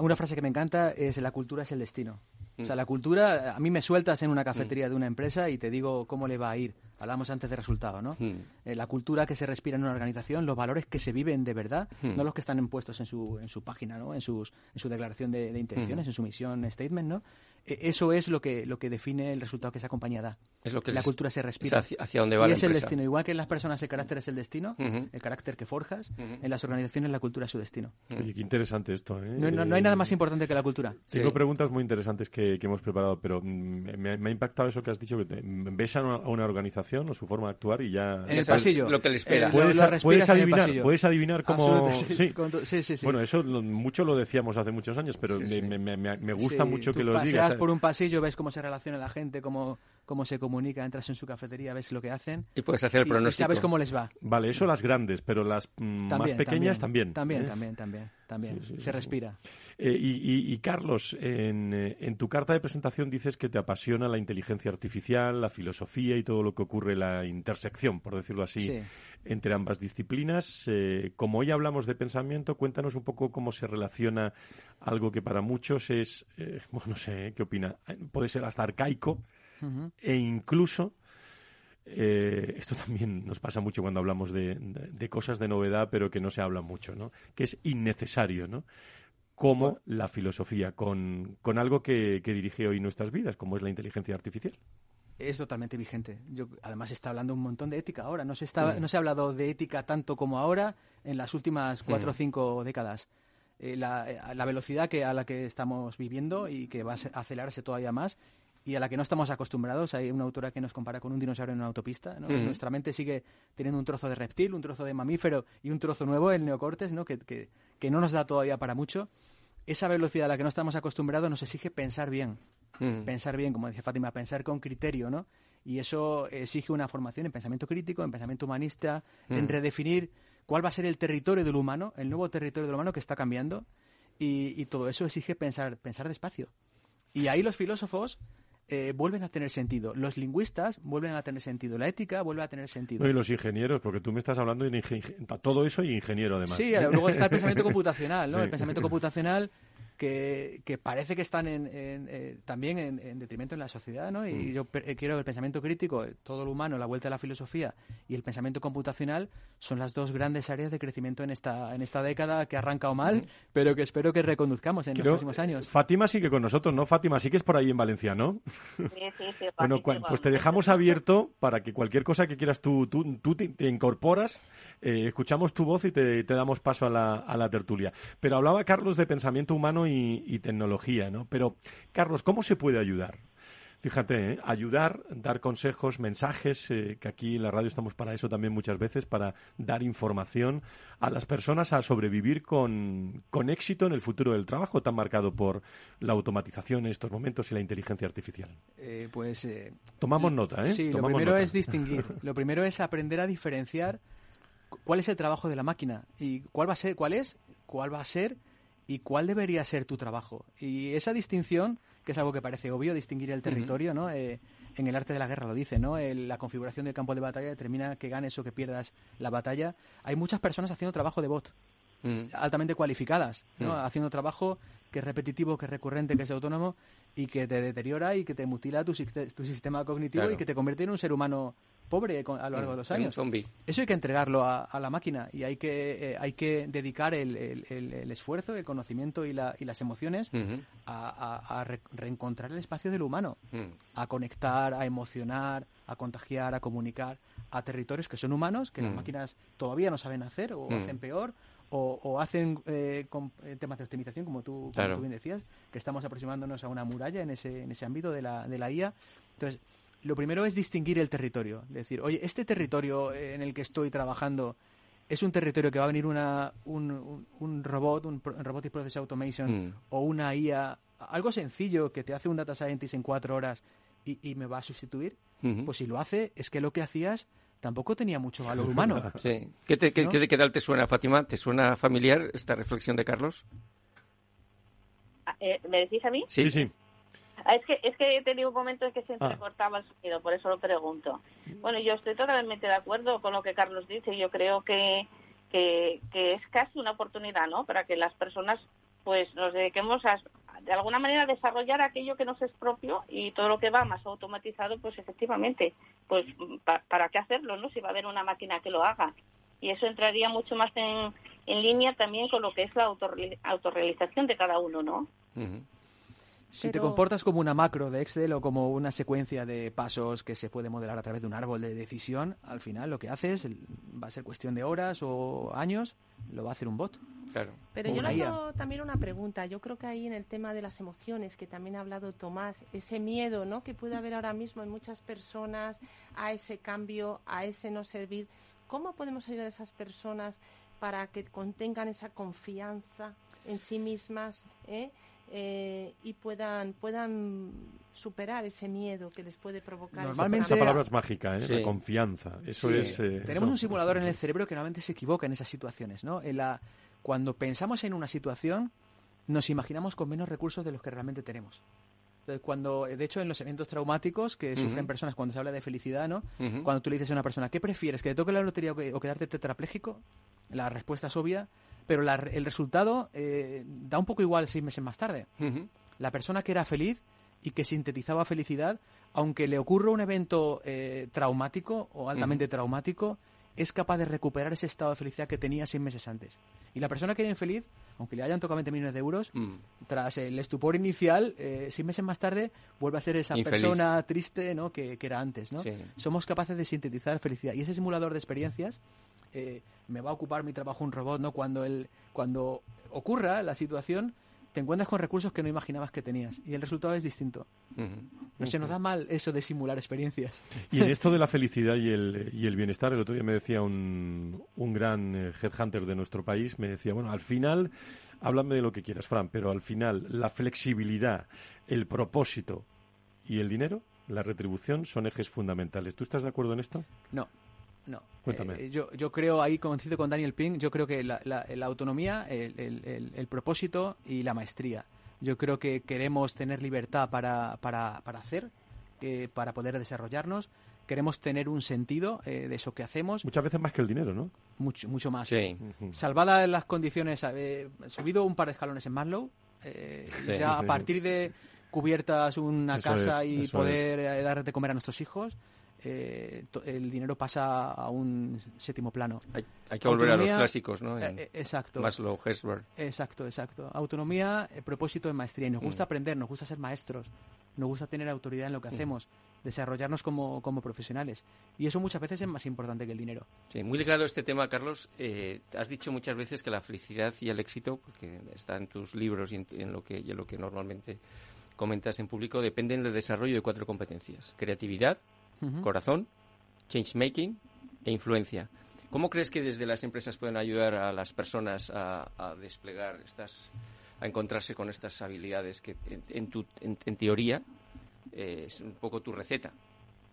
una frase que me encanta es la cultura es el destino. O sea, la cultura, a mí me sueltas en una cafetería de una empresa y te digo cómo le va a ir. Hablamos antes de resultado, ¿no? Eh, la cultura que se respira en una organización, los valores que se viven de verdad, no los que están impuestos en su, en su página, ¿no? En, sus, en su declaración de, intenciones, en su misión statement, ¿no? E, eso es lo que, lo que define el resultado que esa compañía da. Es lo que la cultura se respira. hacia, dónde va y la es el destino. Igual que en las personas el carácter es el destino, el carácter que forjas, en las organizaciones la cultura es su destino. Oye, qué interesante esto. ¿eh? No, hay nada más importante que la cultura. Tengo preguntas muy interesantes que, hemos preparado, pero mm, me, ha impactado eso que has dicho, que ves a una, organización o su forma de actuar y ya... En el pasillo. Lo que le espera. Eh, puedes, adivinar, puedes adivinar cómo... Sí. Sí, Bueno, eso mucho lo decíamos hace muchos años, pero me, gusta mucho que lo digas. Por un pasillo, ves cómo se relaciona la gente, cómo, cómo se comunica, entras en su cafetería, ves lo que hacen. Y puedes hacer el pronóstico. Y sabes cómo les va. Vale, eso las grandes, pero las mm, más pequeñas también. También, también, también, también. se respira. Eh, y, Carlos, en, eh, en, tu carta de presentación dices que te apasiona la inteligencia artificial, la filosofía y todo lo que ocurre, la intersección, por decirlo así, entre ambas disciplinas. Eh, como hoy hablamos de pensamiento, cuéntanos un poco cómo se relaciona algo que para muchos es, bueno, no sé, ¿qué opina? Puede ser hasta arcaico e incluso esto también nos pasa mucho cuando hablamos de, de, cosas de novedad, pero que no se habla mucho, ¿no? Que es innecesario, ¿no? como la filosofía, con, con algo que, que, dirige hoy nuestras vidas, como es la inteligencia artificial. Es totalmente vigente. Yo, además, se está hablando un montón de ética ahora. No se, está, no se ha hablado de ética tanto como ahora en las últimas cuatro o cinco décadas. Eh, la, eh, la, velocidad que, a la que estamos viviendo y que va a acelerarse todavía más y a la que no estamos acostumbrados. Hay una autora que nos compara con un dinosaurio en una autopista. Nuestra mente sigue teniendo un trozo de reptil, un trozo de mamífero y un trozo nuevo, el neocortes, ¿no? que, que, que no nos da todavía para mucho esa velocidad a la que no estamos acostumbrados nos exige pensar bien. Mm. Pensar bien, como decía Fátima, pensar con criterio, ¿no? Y eso exige una formación en pensamiento crítico, en pensamiento humanista, en redefinir cuál va a ser el territorio del humano, el nuevo territorio del humano que está cambiando. Y, todo eso exige pensar, pensar despacio. Y ahí los filósofos eh, vuelven a tener sentido. Los lingüistas vuelven a tener sentido. La ética vuelve a tener sentido. y los ingenieros, porque tú me estás hablando de todo eso y ingeniero además. Sí, luego está el pensamiento computacional, ¿no? el pensamiento computacional que, que parece que están en, en, eh, también en, en, detrimento en la sociedad, ¿no? Y Mm. yo eh, quiero el pensamiento crítico, eh, todo lo humano, la vuelta a la filosofía y el pensamiento computacional son las dos grandes áreas de crecimiento en esta, en esta década que ha arrancado mal, pero que espero que reconduzcamos en Creo- los próximos años. Fátima sigue con nosotros, ¿no? Fátima, sí que es por ahí en Valencia, ¿no? Sí, sí, sí, Bueno, pues te dejamos abierto para que cualquier cosa que quieras tú, tú, tú te, te incorporas, eh, escuchamos tu voz y te, te damos paso a la, a la tertulia. Pero hablaba Carlos de pensamiento humano y, y tecnología, ¿no? Pero, Carlos, ¿cómo se puede ayudar? Fíjate, ¿eh? ayudar, dar consejos, mensajes, eh, que aquí en la radio estamos para eso también muchas veces, para dar información a las personas a sobrevivir con, con éxito en el futuro del trabajo tan marcado por la automatización en estos momentos y la inteligencia artificial. Eh, pues Tomamos nota, ¿eh? Sí, lo primero nota. es distinguir. Lo primero es aprender a diferenciar cu- cuál es el trabajo de la máquina y cuál va a ser, cuál es, cuál va a ser y cuál debería ser tu trabajo. Y esa distinción, que es algo que parece obvio, distinguir el territorio, ¿no? Eh, en el arte de la guerra lo dice, ¿no? El- la configuración del campo de batalla determina que ganes o que pierdas la batalla. Hay muchas personas haciendo trabajo de bot Mm. altamente cualificadas, ¿no? Mm. haciendo trabajo que es repetitivo, que es recurrente, que es autónomo y que te deteriora y que te mutila tu, siste- tu sistema cognitivo Claro. y que te convierte en un ser humano pobre a lo largo Mm, de los años. Eso hay que entregarlo a, a la máquina y hay que, eh, hay que dedicar el, el- el- el esfuerzo, el conocimiento y, la- y las emociones Ujú. a, a- a re- reencontrar el espacio del humano, Mm. a conectar, a emocionar, a contagiar, a comunicar a territorios que son humanos, que las Mm. máquinas todavía no saben hacer o hacen peor o, o hacen eh, con eh, temas de optimización, como tú, como Claro. tú bien decías, que estamos aproximándonos a una muralla en ese, en ese ámbito de la, de la IA. Entonces, lo primero es distinguir el territorio. Decir, oye, este territorio eh, en el que estoy trabajando es un territorio que va a venir una, un, un- un robot, un Robotic Process Automation Mm. o una IA, algo sencillo que te hace un data scientist en cuatro horas y, y me va a sustituir. Pues si lo hace, es que lo que hacías tampoco tenía mucho valor humano. Sí. ¿Qué, te- qué- ¿No? qué- qué tal te suena, Fátima? ¿Te suena familiar esta reflexión de Carlos? Ah, eh, ¿Me decís a mí? Sí, sí. sí. Ah, Es que, es que he tenido un momento en que se Ah. entrecortaba el sonido, por eso lo pregunto. Bueno, yo estoy totalmente de acuerdo con lo que Carlos dice. Yo creo que, que, que es casi una oportunidad, ¿no? Para que las personas, pues, nos dediquemos a, de alguna manera, a desarrollar aquello que nos es propio y todo lo que va más automatizado, pues, efectivamente, pues, pa- ¿para qué hacerlo, no? Si va a haber una máquina que lo haga. Y eso entraría mucho más en, en línea también con lo que es la autorreali- autorrealización de cada uno, ¿no? Ujú. Si te Pero- comportas como una macro de Excel o como una secuencia de pasos que se puede modelar a través de un árbol de decisión, al final lo que haces va a ser cuestión de horas o años, lo va a hacer un bot. Claro. Pero yo IA. lanzo también una pregunta. Yo creo que ahí en el tema de las emociones, que también ha hablado Tomás, ese miedo ¿no? que puede haber ahora mismo en muchas personas a ese cambio, a ese no servir, ¿cómo podemos ayudar a esas personas para que contengan esa confianza en sí mismas eh? Eh, y puedan, puedan superar ese miedo que les puede provocar? Normalmente- Esa palabra es mágica, ¿eh? Sí. La confianza. Eso Sí. es... eh, Tenemos eso- un simulador en el cerebro que normalmente se equivoca en esas situaciones, ¿no? En la, cuando pensamos en una situación, nos imaginamos con menos recursos de los que realmente tenemos. Entonces, cuando, de hecho, en los eventos traumáticos que sufren personas cuando se habla de felicidad, ¿no? Cuando tú le dices a una persona, ¿qué prefieres? ¿Que te toque la lotería o, que- o quedarte tetrapléjico? La respuesta es obvia, pero la- el resultado eh, da un poco igual seis meses más tarde. La persona que era feliz y que sintetizaba felicidad, aunque le ocurra un evento eh, traumático o altamente traumático, es capaz de recuperar ese estado de felicidad que tenía seis meses antes. Y la persona que era infeliz, aunque le hayan tocado 20 millones de euros, Mm. tras el estupor inicial, eh, seis meses más tarde, vuelve a ser esa Infeliz. persona triste ¿no? que, que era antes. ¿no? Sí. Somos capaces de sintetizar felicidad. Y ese simulador de experiencias eh, me va a ocupar mi trabajo un robot, ¿no? Cuando, el, cuando ocurra la situación, te encuentras con recursos que no imaginabas que tenías. Y el resultado es distinto. No se nos da mal eso de simular experiencias. Y en esto de la felicidad y el, y el bienestar, el otro día me decía un, un gran eh, headhunter de nuestro país, me decía, bueno, al final, háblame de lo que quieras, Fran, pero al final la flexibilidad, el propósito y el dinero, la retribución, son ejes fundamentales. ¿Tú estás de acuerdo en esto? No, no. Cuéntame. Eh, yo, yo creo, ahí coincido con Daniel Pink, yo creo que la, la- la autonomía, el, el- el- el propósito y la maestría. Yo creo que queremos tener libertad para, para, para hacer, eh, para poder desarrollarnos. Queremos tener un sentido eh, de eso que hacemos, Muchas veces más que el dinero, ¿no? mucho, mucho más. Sí. Salvadas las condiciones, eh, subido un par de escalones en Maslow, Eh, ya a partir de cubiertas una casa y poder eh, dar de comer a nuestros hijos, eh, el dinero pasa a un séptimo plano. Hay, que volver a los clásicos, ¿no? exacto. Maslow, Hesberg. Exacto, exacto. Autonomía, propósito de maestría. Y nos gusta mm. aprender, nos gusta ser maestros, nos gusta tener autoridad en lo que mm. hacemos desarrollarnos como, como, profesionales. Y eso muchas veces es más importante que el dinero. Sí, muy ligado a este tema, Carlos. Eh, has dicho muchas veces que la felicidad y el éxito, porque está en tus libros y en, lo, que, y en lo que normalmente comentas en público, dependen del desarrollo de cuatro competencias. Creatividad, corazón, change making e influencia. ¿Cómo crees que desde las empresas pueden ayudar a las personas a, desplegar estas, a encontrarse con estas habilidades que en, tu, en teoría eh, es un poco tu receta.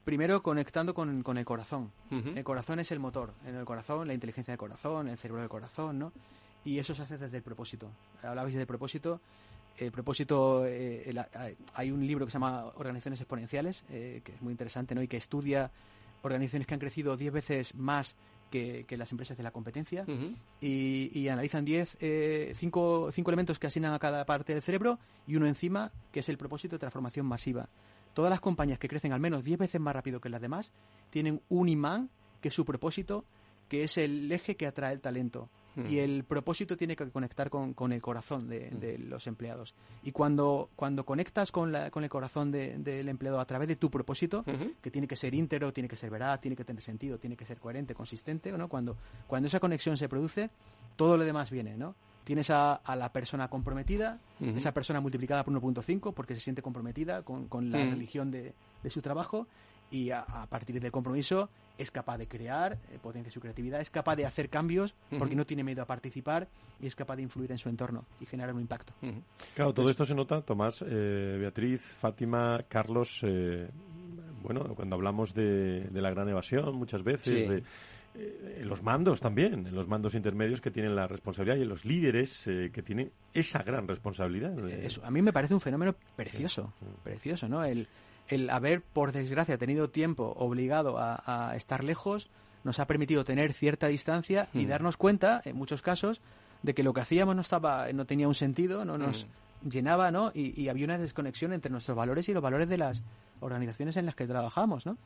Primero conectando con, con el corazón. El corazón es el motor. En el corazón, la inteligencia del corazón, el cerebro del corazón, ¿no? Y eso se hace desde el propósito. Hablabais del propósito. El propósito, eh, hay un libro que se llama Organizaciones Exponenciales, eh, que es muy interesante, ¿no? Y que estudia organizaciones que han crecido 10 veces más que, las empresas de la competencia y, y, analizan 10, eh, cinco, cinco elementos que asignan a cada parte del cerebro y uno encima que es el propósito de transformación masiva. Todas las compañías que crecen al menos 10 veces más rápido que las demás tienen un imán que es su propósito, que es el eje que atrae el talento. Y el propósito tiene que conectar con, con el corazón de, los empleados. Y cuando, cuando conectas con, la, con el corazón del empleado a través de tu propósito, que tiene que ser íntegro, tiene que ser veraz, tiene que tener sentido, tiene que ser coherente, consistente, ¿no? cuando, cuando esa conexión se produce, todo lo demás viene, ¿no? Tienes a, a la persona comprometida, esa persona multiplicada por 1.5 porque se siente comprometida con, con la religión de, de su trabajo y a, partir del compromiso es capaz de crear, eh, potencia su creatividad, es capaz de hacer cambios porque no tiene miedo a participar y es capaz de influir en su entorno y generar un impacto. Claro, todo pues esto se nota, Tomás, eh, Beatriz, Fátima, Carlos, eh, bueno, cuando hablamos de, la gran evasión muchas veces, de en los mandos también, en los mandos intermedios que tienen la responsabilidad y en los líderes que tienen esa gran responsabilidad. Eso, a mí me parece un fenómeno precioso, precioso, ¿no? El, el haber, por desgracia, tenido tiempo obligado a, estar lejos, nos ha permitido tener cierta distancia y hmm. darnos cuenta, en muchos casos, de que lo que hacíamos no estaba, no tenía un sentido, no nos hmm. llenaba, ¿no? Y, había una desconexión entre nuestros valores y los valores de las organizaciones en las que trabajamos, ¿no?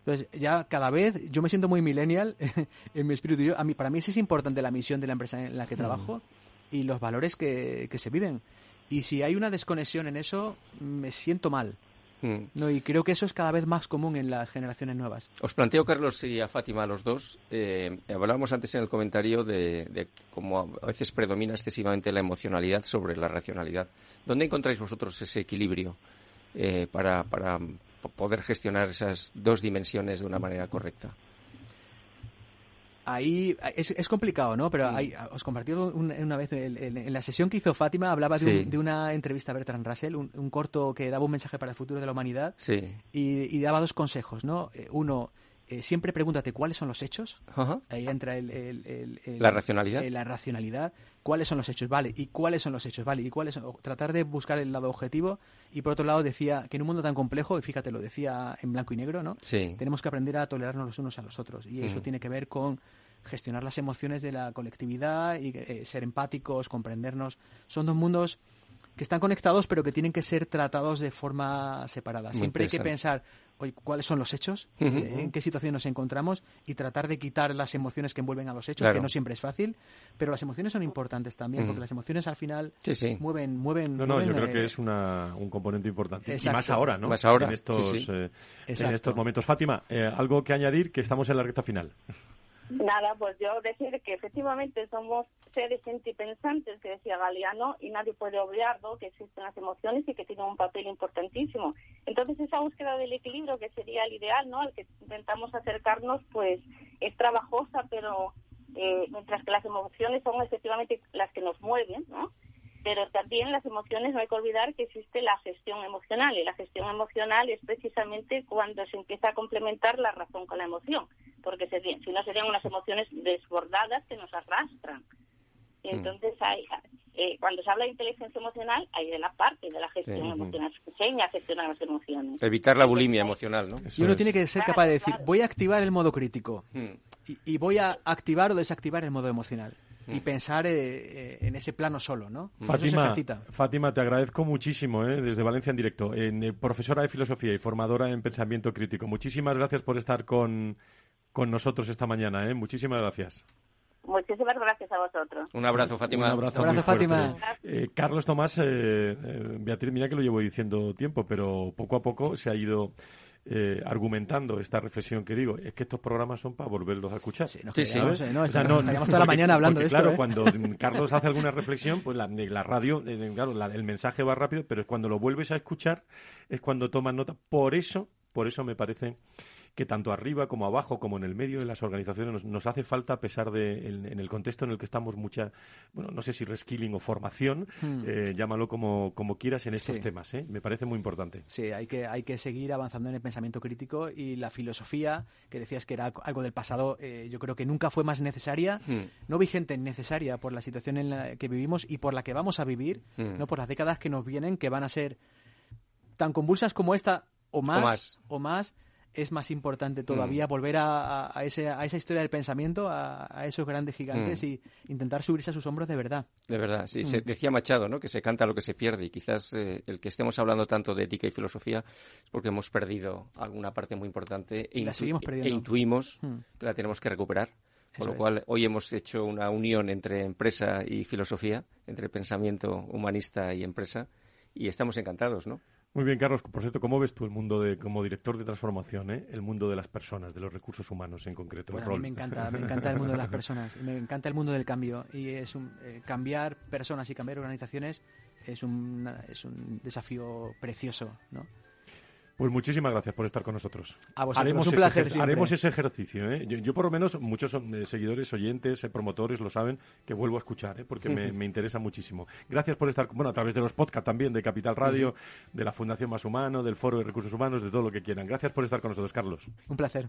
Entonces, ya cada vez, yo me siento muy millennial en mi espíritu. Yo, a mí, para mí sí es importante la misión de la empresa en la que hmm. trabajo y los valores que, que se viven. Y si hay una desconexión en eso, me siento mal. Mm. No, y creo que eso es cada vez más común en las generaciones nuevas. Os planteo, Carlos y a Fátima, los dos. Eh, hablábamos antes en el comentario de, cómo a veces predomina excesivamente la emocionalidad sobre la racionalidad. ¿Dónde encontráis vosotros ese equilibrio eh, para poder gestionar esas dos dimensiones de una manera correcta? Ahí es, es, complicado, ¿no? Pero mm. os compartí una vez en, la sesión que hizo Fátima, hablaba de, una entrevista a Bertrand Russell, un, corto que daba un mensaje para el futuro de la humanidad y, daba dos consejos, ¿no? Eh, uno, eh, siempre pregúntate cuáles son los hechos. Ahí entra el, la racionalidad. Eh, la racionalidad. ¿Cuáles son los hechos? Vale. ¿Y cuáles son los hechos? Vale. ¿Y cuáles Tratar de buscar el lado objetivo. Y por otro lado decía que en un mundo tan complejo, y fíjate, lo decía en blanco y negro, ¿no? Sí. Tenemos que aprender a tolerarnos los unos a los otros. Y eso mm. tiene que ver con gestionar las emociones de la colectividad y eh, ser empáticos, comprendernos. Son dos mundos que están conectados pero que tienen que ser tratados de forma separada. Siempre hay que pensar cuáles son los hechos, eh, en qué situación nos encontramos y tratar de quitar las emociones que envuelven a los hechos, que no siempre es fácil, pero las emociones son importantes también, porque las emociones al final mueven, mueven. No, no, yo creo que eh, es una, un componente importante. Y más ahora, ¿no? Más ahora. En estos, en estos momentos. Fátima, algo que añadir, que estamos en la recta final. Nada, pues yo decir que efectivamente somos seres sentipensantes, que decía Galeano, y nadie puede obviarlo, que existen las emociones y que tienen un papel importantísimo. Entonces, esa búsqueda del equilibrio, que sería el ideal, ¿no? Al que intentamos acercarnos, pues es trabajosa, pero eh, mientras que las emociones son efectivamente las que nos mueven, ¿no? pero también las emociones no hay que olvidar que existe la gestión emocional y la gestión emocional es precisamente cuando se empieza a complementar la razón con la emoción porque si no serían unas emociones desbordadas que nos arrastran. Y mm. entonces hay, eh, cuando se habla de inteligencia emocional, hay de la parte de la gestión emocional, se enseña a gestionar las emociones. Evitar la bulimia emocional, ¿no? y uno tiene que ser capaz de decir, voy a activar el modo crítico mm. y, voy a activar o desactivar el modo emocional. y pensar eh, en ese plano solo, ¿no? Fátima, Fátima, te agradezco muchísimo desde Valencia en directo, en, profesora de filosofía y formadora en pensamiento crítico. Muchísimas gracias por estar con, con nosotros esta mañana. Muchísimas gracias. Muchísimas gracias a vosotros. Un abrazo, Fátima. Un abrazo, Fátima. Eh, Carlos Tomás, eh, eh, Beatriz, mira que lo llevo diciendo tiempo, pero poco a poco se ha ido argumentando esta reflexión que digo. Es que estos programas son para volverlos a escuchar. Sí, sí, no, estaríamos toda la mañana hablando de esto. Claro, cuando Carlos hace alguna reflexión, pues la, la radio, claro, el mensaje va rápido, pero es cuando lo vuelves a escuchar, es cuando tomas nota. Por eso, por eso me parece que tanto arriba como abajo, como en el medio de las organizaciones, nos, hace falta, a pesar de en, el contexto en el que estamos, mucha, bueno, no sé si reskilling o formación, hmm. eh, llámalo como, como quieras en estos temas. ¿eh? Me parece muy importante. Sí, hay que, hay que seguir avanzando en el pensamiento crítico y la filosofía, que decías que era algo del pasado, eh, yo creo que nunca fue más necesaria, hmm. no vigente, necesaria por la situación en la que vivimos y por la que vamos a vivir, hmm. no por las décadas que nos vienen, que van a ser tan convulsas como esta o más, o más es más importante todavía mm. volver a, a, ese, a, esa historia del pensamiento, a, esos grandes gigantes mm. y intentar subirse a sus hombros de verdad. De verdad, sí. Se mm. decía Machado, ¿no? Que se canta lo que se pierde y quizás eh, el que estemos hablando tanto de ética y filosofía es porque hemos perdido alguna parte muy importante e, e intuimos que la tenemos que recuperar. Con lo cual, hoy hemos hecho una unión entre empresa y filosofía, entre pensamiento humanista y empresa, y estamos encantados, ¿no? Muy bien, Carlos. Por cierto, ¿cómo ves tú el mundo de, como director de transformación, eh? el mundo de las personas, de los recursos humanos en concreto? a mí me encanta, me encanta el mundo de las personas, me encanta el mundo del cambio y es un, eh, cambiar personas y cambiar organizaciones es un, es un desafío precioso, ¿no? Pues muchísimas gracias por estar con nosotros. A vosotros, haremos un placer ese, Haremos ese ejercicio. ¿eh? Yo, por lo menos, muchos eh, seguidores, oyentes, eh, promotores lo saben, que vuelvo a escuchar, ¿eh? porque me, interesa muchísimo. Gracias por estar, bueno, a través de los podcasts también, de Capital Radio, de la Fundación Más Humano, del Foro de Recursos Humanos, de todo lo que quieran. Gracias por estar con nosotros, Carlos. Un placer.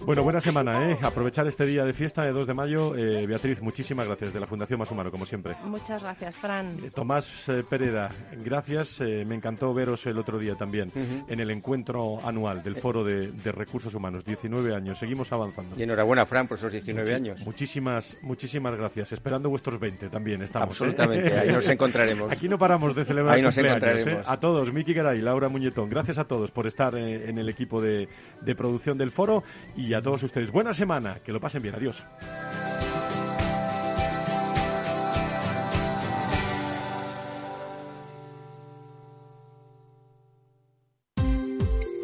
Bueno, buena semana, ¿eh? Aprovechar este día de fiesta de 2 de mayo. Beatriz, muchísimas gracias, de la Fundación Más Humano, como siempre. Muchas gracias, Fran. Tomás Pereda, gracias. me encantó veros el otro día también en el encuentro anual del Foro de, Recursos Humanos. 19 años, seguimos avanzando. Y enhorabuena, Fran, por esos 19 años. Muchísimas, muchísimas gracias. Esperando vuestros 20 también estamos. ¿eh? Absolutamente, ahí nos encontraremos. Aquí no paramos de celebrar ahí nos ¿eh? encontraremos. A todos, Miki Garay, Laura Muñetón, gracias a todos por estar eh, en el equipo de, de producción del foro y a todos ustedes. Buena semana, que lo pasen bien. Adiós.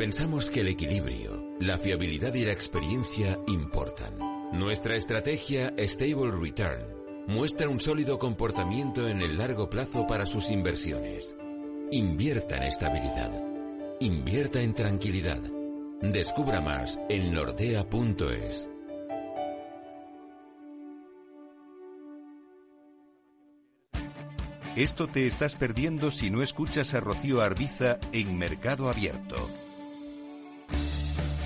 Pensamos que el equilibrio, la fiabilidad y la experiencia importan. Nuestra estrategia Stable Return muestra un sólido comportamiento en el largo plazo para sus inversiones. Invierta en estabilidad. Invierta en tranquilidad. Descubra más en nordea.es. Esto te estás perdiendo si no escuchas a Rocío Arbiza en Mercado Abierto.